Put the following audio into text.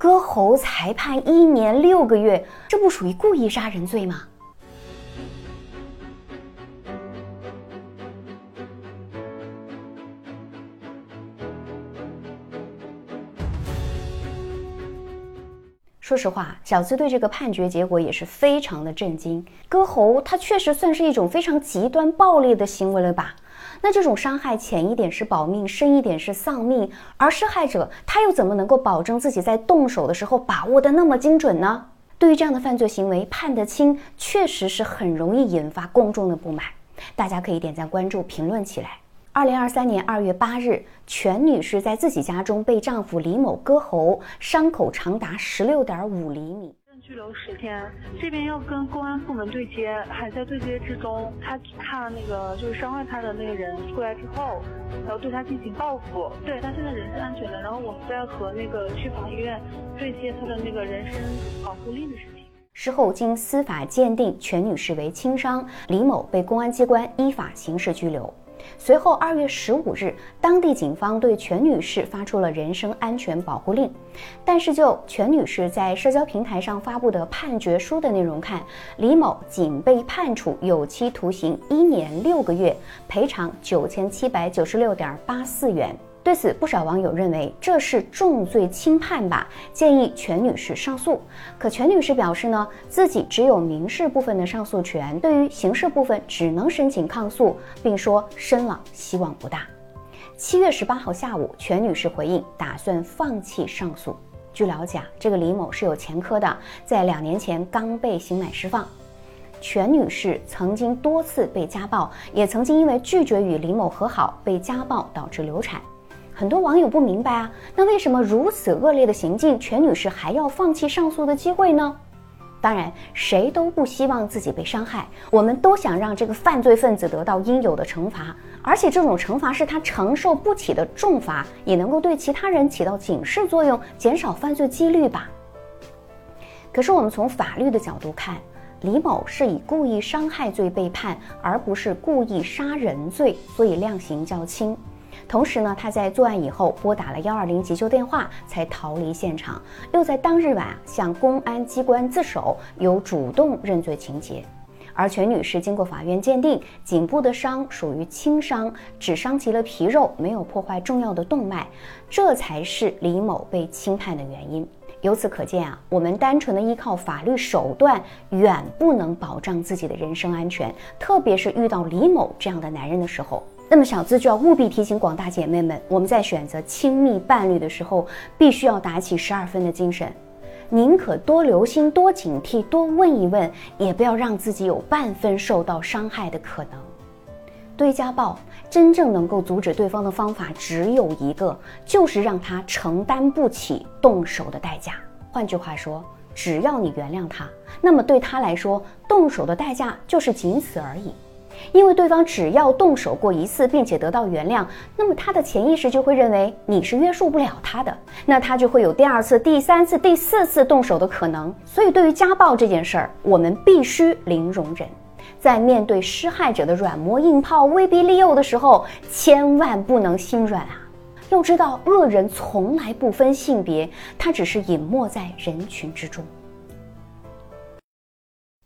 割喉裁判一年六个月，这不属于故意杀人罪吗？说实话，小资对这个判决结果也是非常的震惊。割喉，它确实算是一种非常极端暴力的行为了吧？那这种伤害浅一点是保命，深一点是丧命，而施害者他又怎么能够保证自己在动手的时候把握的那么精准呢？对于这样的犯罪行为判得轻，确实是很容易引发公众的不满。大家可以点赞、关注、评论起来。二零二三年二月八日，全女士在自己家中被丈夫李某割喉，伤口长达十六点五厘米。拘留十天，这边要跟公安部门对接，还在对接之中。他看那个就是伤害他的那个人出来之后，然后对他进行报复。对他现在人是安全的，然后我们在和那个区法院对接他的那个人身保护令的事情。事后经司法鉴定，全女士为轻伤，李某被公安机关依法刑事拘留。随后，二月十五日，当地警方对全女士发出了人身安全保护令。但是，就全女士在社交平台上发布的判决书的内容看，李某仅被判处有期徒刑一年六个月，赔偿九千七百九十六点八四元。对此，不少网友认为这是重罪轻判吧，建议全女士上诉。可全女士表示呢，自己只有民事部分的上诉权，对于刑事部分只能申请抗诉，并说申了希望不大。七月十八号下午，全女士回应打算放弃上诉。据了解，这个李某是有前科的，在两年前刚被刑满释放。全女士曾经多次被家暴，也曾经因为拒绝与李某和好被家暴导致流产。很多网友不明白啊，那为什么如此恶劣的行径，全女士还要放弃上诉的机会呢？当然，谁都不希望自己被伤害，我们都想让这个犯罪分子得到应有的惩罚，而且这种惩罚是他承受不起的重罚，也能够对其他人起到警示作用，减少犯罪几率吧。可是我们从法律的角度看，李某是以故意伤害罪被判，而不是故意杀人罪，所以量刑较轻。同时呢，他在作案以后拨打了幺二零急救电话，才逃离现场，又在当日晚向公安机关自首，有主动认罪情节。而全女士经过法院鉴定，颈部的伤属于轻伤，只伤及了皮肉，没有破坏重要的动脉，这才是李某被轻判的原因。由此可见啊，我们单纯的依靠法律手段，远不能保障自己的人身安全，特别是遇到李某这样的男人的时候。那么小资就要务必提醒广大姐妹们，我们在选择亲密伴侣的时候，必须要打起十二分的精神，宁可多留心、多警惕、多问一问，也不要让自己有半分受到伤害的可能。对家暴，真正能够阻止对方的方法只有一个，就是让他承担不起动手的代价。换句话说，只要你原谅他，那么对他来说，动手的代价就是仅此而已。因为对方只要动手过一次，并且得到原谅，那么他的潜意识就会认为你是约束不了他的，那他就会有第二次、第三次、第四次动手的可能。所以，对于家暴这件事儿，我们必须零容忍。在面对施害者的软磨硬泡、威逼利诱的时候，千万不能心软啊！要知道，恶人从来不分性别，他只是隐没在人群之中。